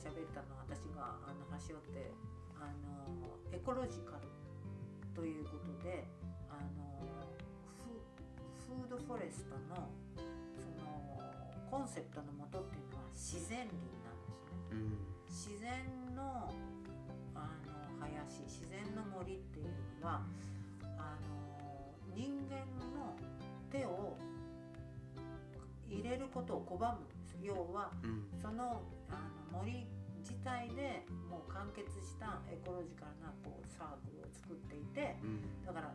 喋ったの私があの端折ってあのエコロジカルということであのフフードフォレストのそのコンセプトのもとっていうのは自然林なんですね。うん。自然のあの林自然の森っていうのはあの人間の手を入れることを拒むんです。要はうん。そのあの森自体でもう完結したエコロジカルなこうサークルを作っていてうん。だから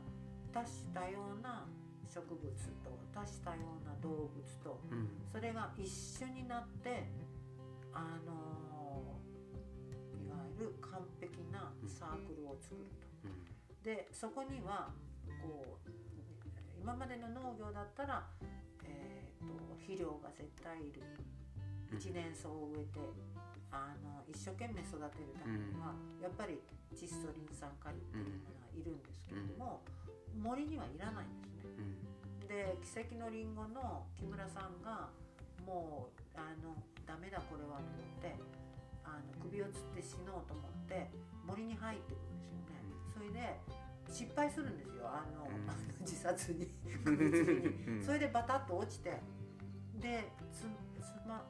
多種多様な植物と多種多様な動物とうん。それが一緒になってあのいわゆる完璧なサークルを作ると。うん。でそこにはこう今までの農業だったら、えー、と肥料が絶対いる。一年草を植えてあの一生懸命育てるためには、やっぱり窒素リン酸カリっていうものがいるんですけれども、森にはいらないんですね。うんで奇跡のりんごの木村さんがもうあのダメだこれはと思ってあの首をつって死のうと思って森に入ってくるんですよね。それで失敗するんですよあの、うん 自殺に 首吊りに。うんそれでバタッと落ちてでつつま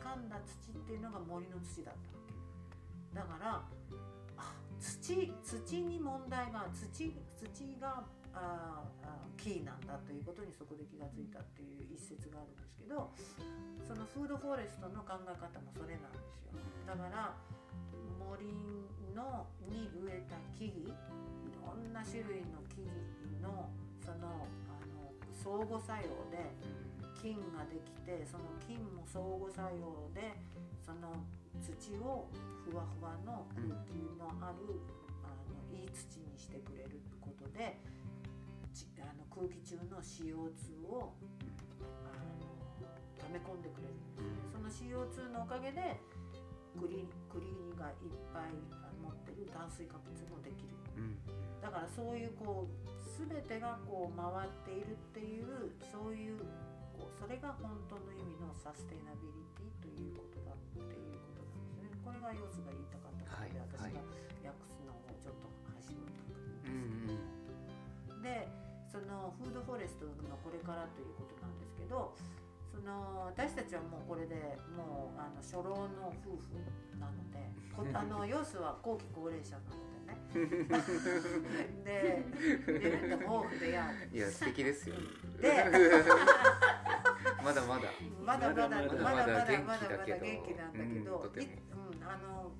掴んだ土っていうのが森の土だったわけ。だからあ土土に問題が土土がああキーなんだということにそこで気がついたっていう一節があるんですけどそのフードフォレストの考え方もそれなんですよ。だから森のに植えた木々いろんな種類の木々のそのあの相互作用で菌ができてその菌も相互作用でその土をふわふわの空気のある、あのいい土にしてくれることでちあの空気中の CO2 をあの溜め込んでくれるんですね。その CO2 のおかげで栗栗がいっぱい持ってる炭水化物もできる。うんだからそういうこう全てがこう回っているっていうそういうそれが本当の意味のサステナビリティとい。うことだってい。うことなんですね。これがヨスが言い。たかったことで、はい。私が訳すのをちょっと端折ったうんんうんです。でそのフードフォレストのこれからとい。うことなんですけどその私たちはもうこれでもうあの初老の夫婦なのでこあのヨスは後期高齢者なのでね。で、レベル豊富でやい。や素敵ですよでまだまだ。まだまだまだまだまだまだまだ元気だけど元気なんだけど、うんあの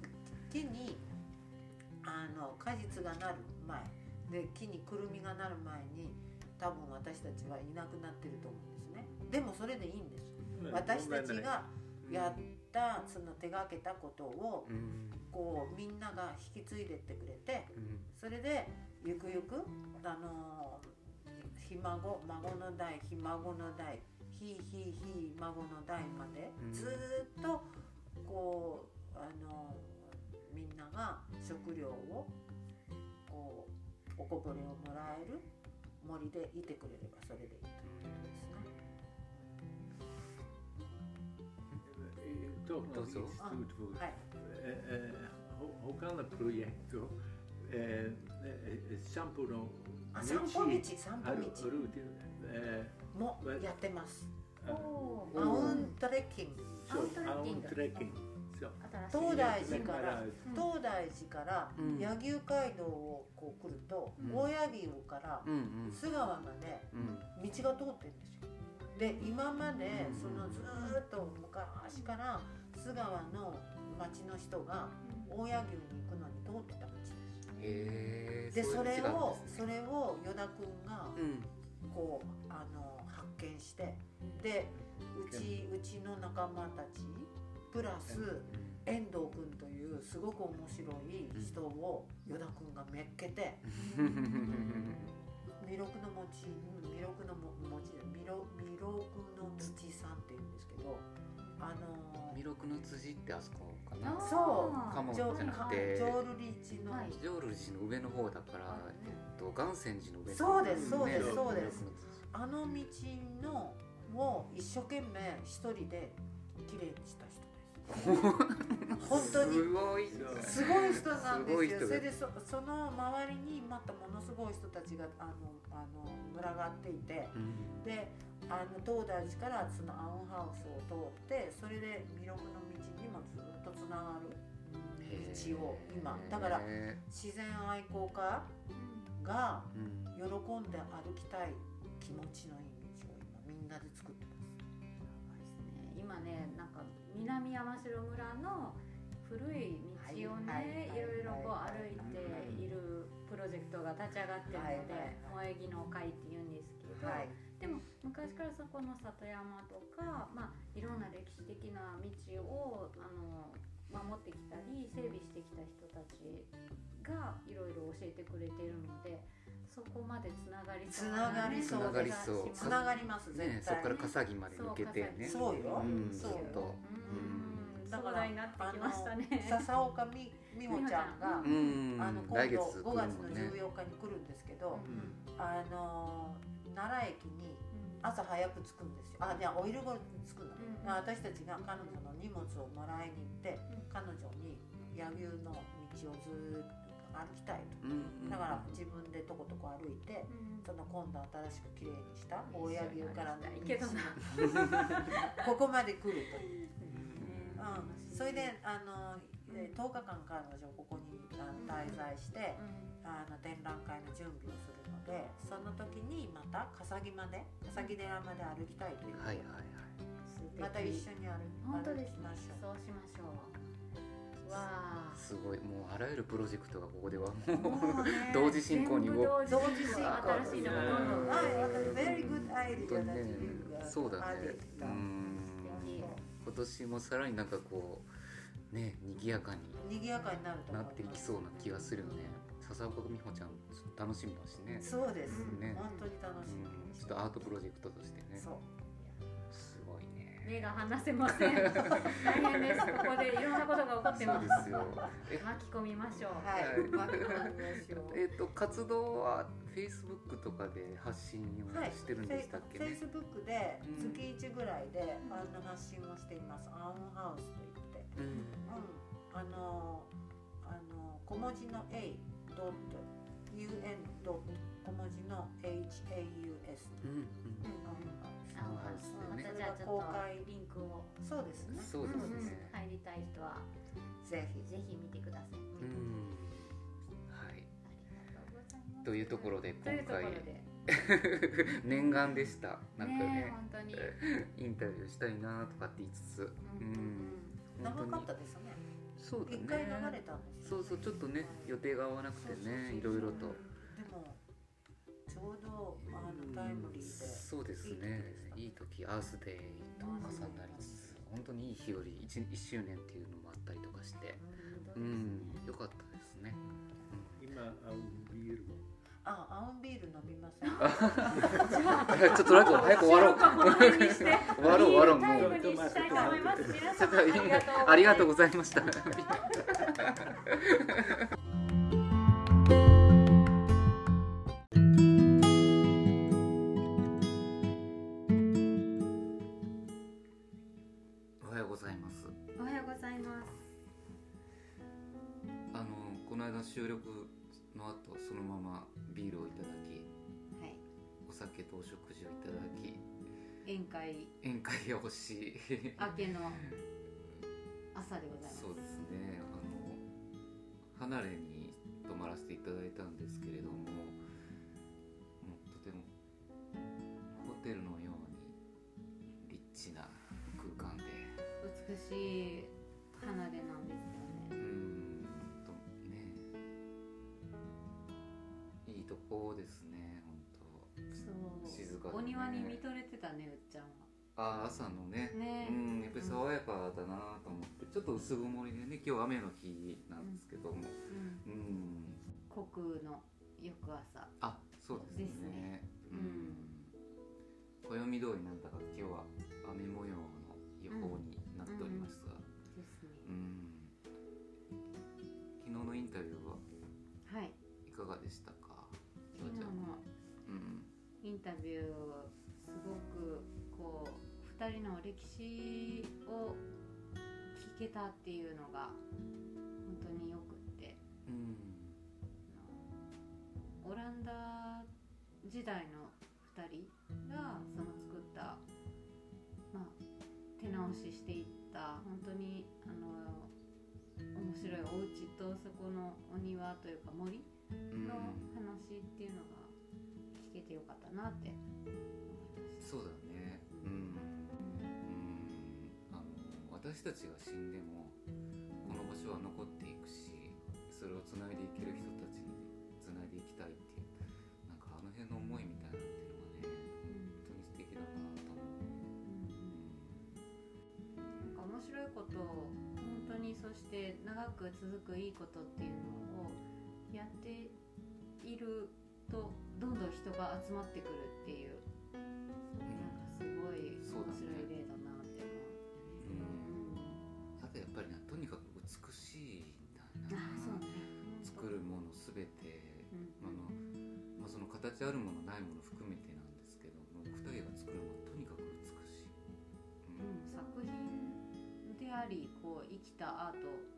木にあの果実がなる前で木にくるみがなる前に多分私たちはいなくなってると思うんですね。でもそれでいいんです。私たちがやったその手がけたことをうん。こうみんなが引き継いでってくれてうん。それでゆくゆくあのひ孫孫の代ひ孫の代ひひひ孫の代までうんずーっとこうあのみんなが食料をこうおこぼれをもらえる森でいてくれればそれでいいということですね。Iets toe te voegen. はい。Eh, eh, ho- Hokana projecto, eh, eh, Sampo no あ散歩道散歩ある道ルーティン、えもやってます。ー。あおマウントレッキング。アウトレッキントレッキング。東大寺からうん。東大寺からうん。柳生街道をこう来るとうん。大柳生から須川までうん。道が通ってるんですよ。で今までうん。そのずーっと昔から須川の町の人が大柳生に行くのに通ってた道です。でそれをそそれを依田君がうん。こうあの発見してでうちうちの仲間たちプラス遠藤君というすごく面白い人を依田君がめっけて 弥勒の餅弥勒のも餅弥勒の土さんっていうんですけどあの弥勒の辻ってあそこかあなー。そうかもジョじゃなくて。浄瑠璃地の、はい。浄瑠璃寺の上の方だからえっと岩泉寺の上のそうですそうですね。そうですあの道のを一生懸命一人で綺麗にした人です。本当にすごいすごい人なんですよ。それでそその周りにまたものすごい人たちがあのあの群がっていて、うん。であの東大寺からそのアウンハウスを通ってそれで弥勒の道にもずっとつながる道を今。だからへ自然愛好家が喜んで歩きたい気持ちのいい道を今みんなで作ってます。今ねなんか南山城村の古い道をね、はいろいろこうはい歩いているプロジェクトが立ち上がってるので「はいはい萌え木の会」っていうんですけど、はい、でも昔からそこの里山とか、まあ、いろんな歴史的な道をあの守ってきたり整備してきた人たちがいろいろ教えてくれてるのでそこまでつながりそうなね。つながりそう。気がしますつながります絶対。ね、そこから笠木まで抜けてね。そうようんそう。よずっと。うん。だからになってきましたね。笹岡み美穂ちゃんが、うん。あの今度5来る月のもんね14日に来るんですけど、うん。あの奈良駅に朝早く着くんですよ。あじゃあお昼頃に着くの、うん私たちが彼女の荷物をもらいに行って、うん。彼女に柳生の道をずーっと歩きたいと。うんだから自分でとことこ歩いてその今度新しくきれいにした大柳生からの道けどな。ここまで来るという。ねうん、それであのえー10日間彼女ここにあの滞在してあの展覧会の準備をするのでその時にまた笠木まで笠木寺まで歩きたいという。ことで、はいはい。はいまた一緒に歩本当です歩きましょう。そうしましょう。わあ。すごいもうあらゆるプロジェクトがここではももうねう同時進行に動く。同時進行新しいのがどんどん。はい、very good idea 本当に that ね uh, そうだね。う.ん。今年もさらになんかこうね賑やかに賑やかになるとなっていきそうな気がするよね。笹岡美穂ちゃん楽しみだしね。そうです、ね。本当に楽しみ、うん。ちょっとアートプロジェクトとしてね。そう目が離せません。大変です。ここでいろんなことが起こってそうます。ですよ。え巻き込みましょう。はい、はい巻き込みましょう。えっと活動はフェイスブックとかで発信をはい、してるんでしたっけフェイねスブックでうん。月1ぐらいで、あの発信をしています。アウンハウスといって、うん。うん、あのあの小文字の A ドット。UN ドット。小文字の HAUS うん。うんあのハウスでねまたじゃあちょっとリンクを。そうですね。そうですうん。ね入りたい人は。ぜひ。ぜひ見てください。うん。はい。というところで今回。念願でした。なんかね。ね本当に。インタビューしたいなとかって言いつつ。うん。長かったですね。そうだ一回流ねれたんですよ。そうそうちょっとね予定が合わなくてねいろいろと。でもちょうどあのタイムリーで。そうですね。いい時アースデイと重なりつつ本当にいい日より 1, 1周年っていうのもあったりとかして。うん。よかったですね。今、あビール。あ、アウンビール飲みません。ちょっとなんか早く終わろう。終わろう終わろうタイもうムにしたいと思います。皆ちょっ様とありがとうございました会。宴会をし明けの朝でございます。そうですね。あの離れに泊まらせていただいたんですけれどももうとてもホテルのようにリッチな空間で。美しい離れなんですよね。ん。とね。いいとこですね。静かでねお庭に見とれてたね、うっちゃんは。ああ朝のね。ね。うんやっぱり爽やかだなと思ってちょっと薄曇りでね今日雨の日なんですけども。うん。うん。虚空の翌朝。あそうですね。ですね。うん。暦通りなんだか今日は雨模様タビューすごくこう2人の歴史を聞けたっていうのが本当によくって。うんオランダ時代の2人がその作った、まあ、手直ししていった本当にあの面白いお家とそこのお庭というか森うん。の話っていうのがてよかったなって。思いました。そうだね。うん。うん。あの私たちが死んでもこの場所は残っていくしそれをつないでいける人たちにつないでいきたいっていうなんかあの辺の思いみたいなっていうのがね本当に素敵だなと思う、なんか面白いことを本当にそして長く続くいいことっていうのをやっているとどんどん人が集まってくるっていう。なんかすごい面白い例だなって思う。うん。あとやっぱりねとにかく美しいんだな。あそうね。作るものすべて。うん。あの、まあ、その形あるものないもの含めてなんですけども2人が作るものはとにかく美しい、うん。うん、作品でありこう生きたアート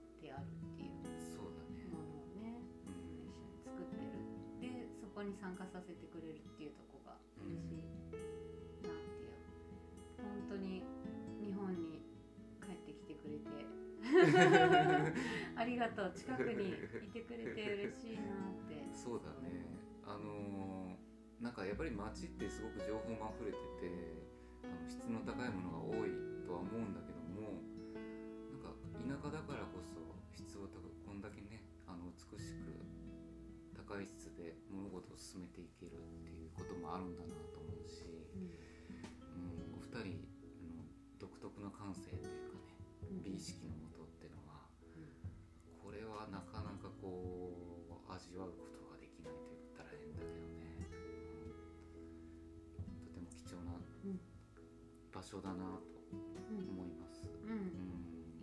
こに参加させてくれるっていうとこが嬉しいなっていう。本当に日本に帰ってきてくれて。ありがとう。近くにいてくれて嬉しいなって。そうだね。あのーなんかやっぱり街ってすごく情報も溢れててあの質の高いものが多いとは思うんだけどもなんか田舎だからこそ質を高くこんだけねあの美しく高い質で物事を進めていけるっていうこともあるんだなと思うし、うん、お二人の独特の感性というかね美意識のもとっていうのはこれはなかなかこう味わうことができないと言ったら変だけどね、うんとても貴重なうん場所だなとうん思います。うん。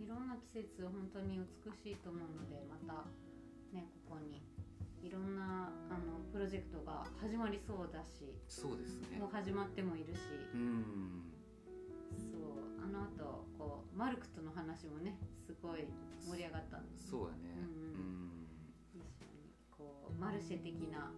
うん。いろんな季節本当に美しいと思うのでまたねここにいろんなあのプロジェクトが始まりそうだしそうですね。もう。始まってもいるし。うん、そう。あの後こうマルクとの話もねすごい盛り上がったんで。すそうやね。ううん。ん、一緒にこうマルシェ的な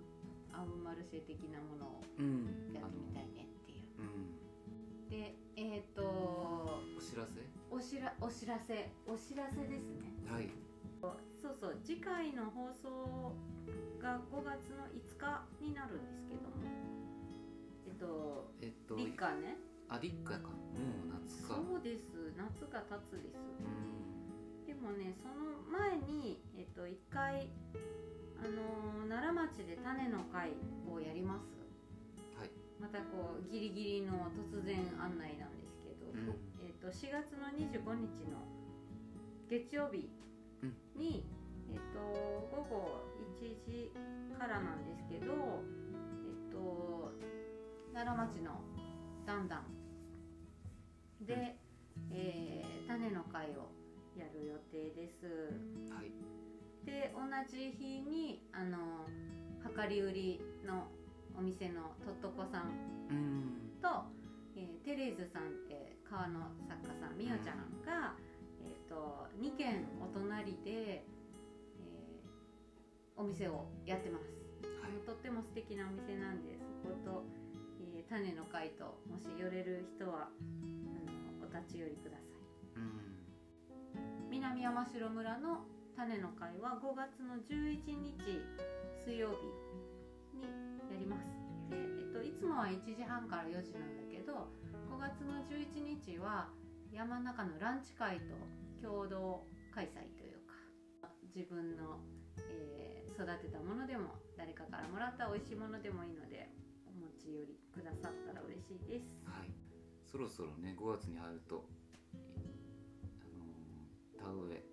アウマルシェ的なものをうん、やってみたいねっていう。うん、でえっ、とお知らせ？おしらお知らせ。お知らせですね。はい。そうそう。次回の放送が5月の5日になるんですけども。えっとえっと、立夏ね。あ、立夏か。もう夏か。そうです。夏が経つです。うん、でもねその前にえっと一回あのー奈良町で種の会をやります。はい。またこうギリギリの突然案内なんですけど、うん。えっと4月の25日の月曜日に、えっと午後1時からなんですけど、えっと奈良町のだんだんで、えー種の会をやる予定です。はい。で同じ日にあの量り売りのお店のとっとこさんうん。と、えーテレーズさんって川の作家さんみおちゃんが、えー、と2軒お隣で、えーお店をやってます、はい。とっても素敵なお店なんでそこと、えー種の会ともし寄れる人はあのお立ち寄りください。うん。南山城村の種の会は5月の11日水曜日にやります。で、えっと、いつもは1時半から4時なんだけど5月の11日は山の中のランチ会と共同開催というか自分の、えー育てたものでも誰かからもらった美味しいものでもいいのでお持ち寄りくださったら嬉しいですはい。そろそろね、5月に入ると、あのー田植え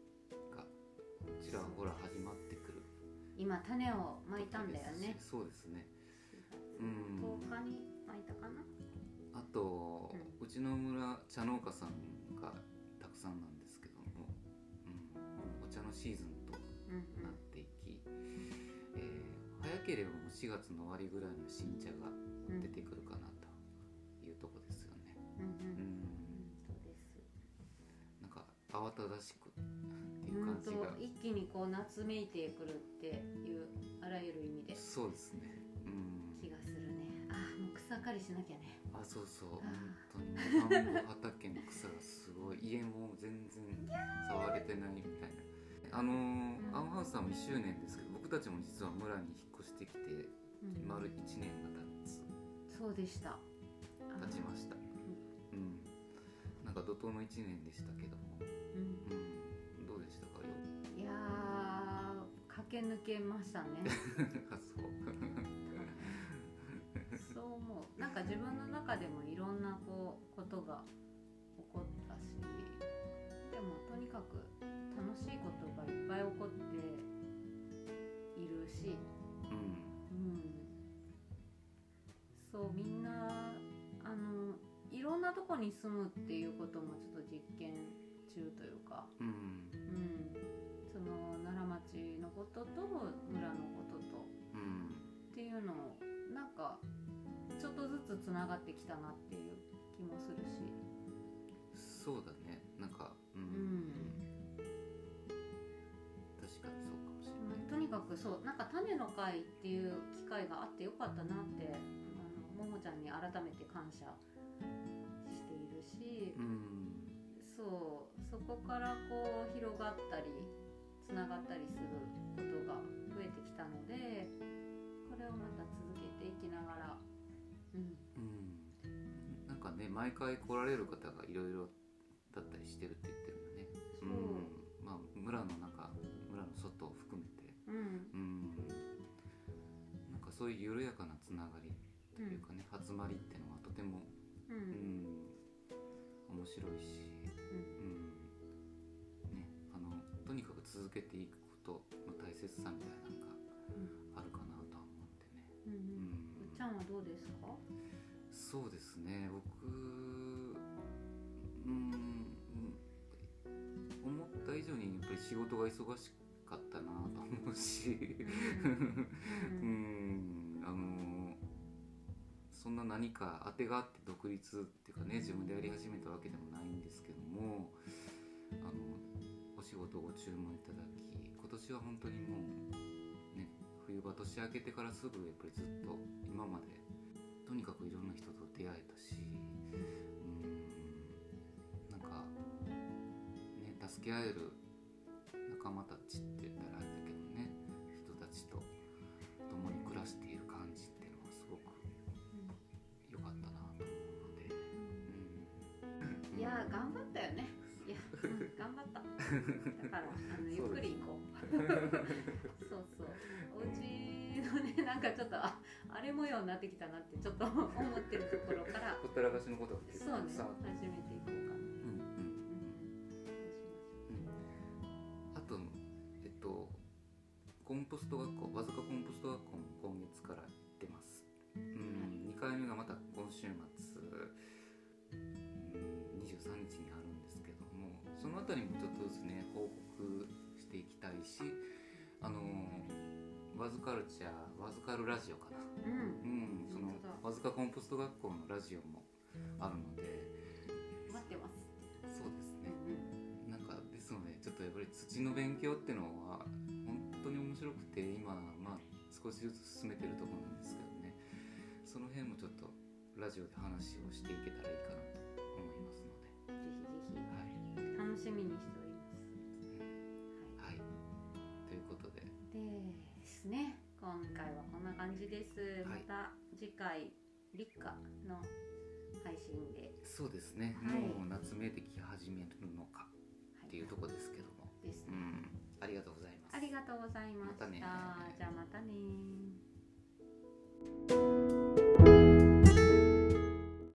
がちらほら始まってくる。今種をまいたんだよねそうですね。うん。10日にまいたかなあと、ううちの村茶農家さんがたくさんなんですけども、うん、お茶のシーズンければもう4月の終わりぐらいの新茶がうん出てくるかなというとこですよね。うんうん。うん。慌ただしくっていううんと感じが一気にこう夏めいてくるっていうあらゆる意味で。そうですね。うん。気がするね。あーもう草刈りしなきゃね。あそうそう。あ本当に。田んぼ畑の草がすごい。家も全然触れてないみたいなあのーうん。アンハウスさんも1周年ですけど僕たちも実は村に引っ越してきてうん。丸1年が経つ。そうでした。経ちました。うん。なんか怒涛の1年でしたけども。うん。うん。どうでしたかよいやー駆け抜けましたね。あそう。そう思う。なんか自分の中でもいろんなこうことが起こったしでもとにかくこに住むっていうこともちょっと実験中というか、うん。うん、その奈良町のことと村のことと。うんっていうのをなんかちょっとずつつながってきたなっていう気もするし、そうだね。なんかううん。ん確かにそうかもしれない。まあとにかくそう。なんか種の会っていう機会があってよかったなってあのももちゃんに改めて感謝しうん。そうそこからこう広がったりつながったりすることが増えてきたのでこれをまた続けていきながら、うん、うん。なんかね毎回来られる方がいろいろだったりしてるって言ってるんだね。そう。うん。まあ村の中村の外を含めて。うん。うん。なんかそういう緩やかなつながりというかね、集まりっていうのはとてもううんん面白いしうん。ねあのとにかく続けていくことの大切さみたいなのがあるかなとは思ってね。うんううん。んうっちゃんはどうですか？そうですね。僕うん思った以上にやっぱり仕事が忙しかったなと思うし。ううん そんな何か当てがあって独立っていうかね自分でやり始めたわけでもないんですけどもあのお仕事をご注文いただき今年は本当にもうね冬場年明けてからすぐやっぱりずっと今までとにかくいろんな人と出会えたしうんなんかね助け合える仲間たちって言ったらあれだけどね人たちと共に暮らしている感頑張った。だからあのゆっくり行こう。そう そうお家のねなんかちょっとああれ模様になってきたなってちょっと思ってるところから ほったらかしのことそうね。始めていこうかな、うんうん。あとえっとコンポスト学校わずかコンポスト学校も今月から出ます、うん、2回目がまた今週末、うん、23日にあるそのあたりもちょっとずつね報告していきたいしあのワズカルチャーワズカルラジオかな。うん。うん、そのわずかコンポスト学校のラジオもあるので。待ってます、そうですうねん。なんかですのでちょっとやっぱり土の勉強っていうのは本当に面白くて今まあ少しずつ進めてるところなんですけどね。その辺もちょっとラジオで話をしていけたらいいかなと思いますので。うん、ぜひぜひ。はい、楽しみにしております、はい。はい、ということで。ですね。今回はこんな感じです、はい。また次回立夏の配信で、そうですね、はい。もう夏めいてき始めるのかはい。っていうところですけども、ですね、うん。ありがとうございます。ありがとうございました。またね。じゃあまたね